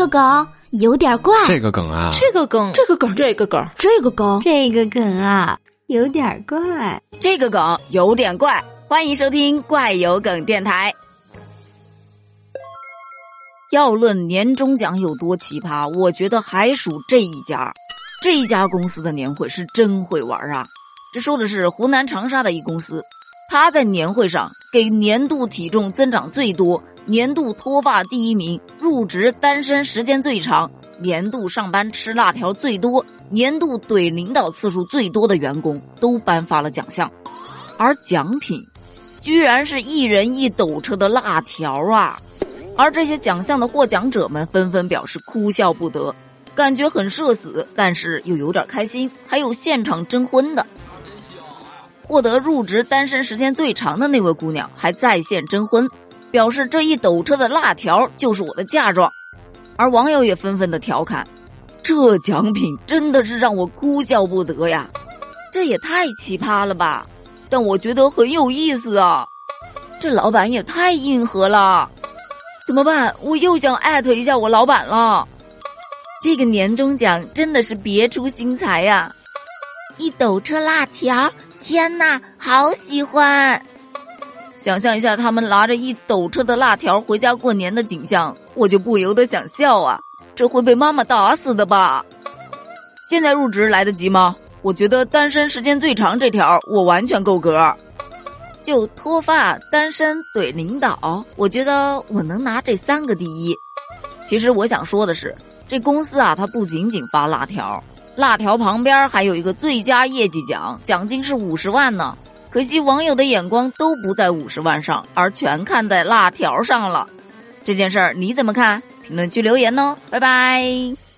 个梗有点怪，这个梗啊，这个梗，这个梗，这个梗，这个梗，这个梗啊，有点怪，这个梗有点怪。欢迎收听怪有梗电台。要论年终奖有多奇葩，我觉得还属这一家。这一家公司的年会是真会玩啊！这说的是湖南长沙的一公司，他在年会上给年度体重增长最多、年度脱发第一名、入职单身时间最长、年度上班吃辣条最多、年度怼领导次数最多的员工，都颁发了奖项，而奖品。居然是一人一斗车的辣条啊！而这些奖项的获奖者们纷纷表示哭笑不得，感觉很社死，但是又有点开心。还有现场征婚的，获得入职单身时间最长的那位姑娘还在线征婚，表示这一斗车的辣条就是我的嫁妆。而网友也纷纷的调侃：“这奖品真的是让我哭笑不得呀！这也太奇葩了吧！”但我觉得很有意思啊，这老板也太硬核了，怎么办？我又想艾特一下我老板了。这个年终奖真的是别出心裁呀！一斗车辣条，天哪，好喜欢！想象一下他们拿着一斗车的辣条回家过年的景象，我就不由得想笑啊！这会被妈妈打死的吧？现在入职来得及吗？我觉得单身时间最长这条我完全够格，就脱发、单身怼领导，我觉得我能拿这三个第一。其实我想说的是，这公司啊，它不仅仅发辣条，辣条旁边还有一个最佳业绩奖，奖金是五十万呢。可惜网友的眼光都不在五十万上，而全看在辣条上了。这件事儿你怎么看？评论区留言哦，拜拜。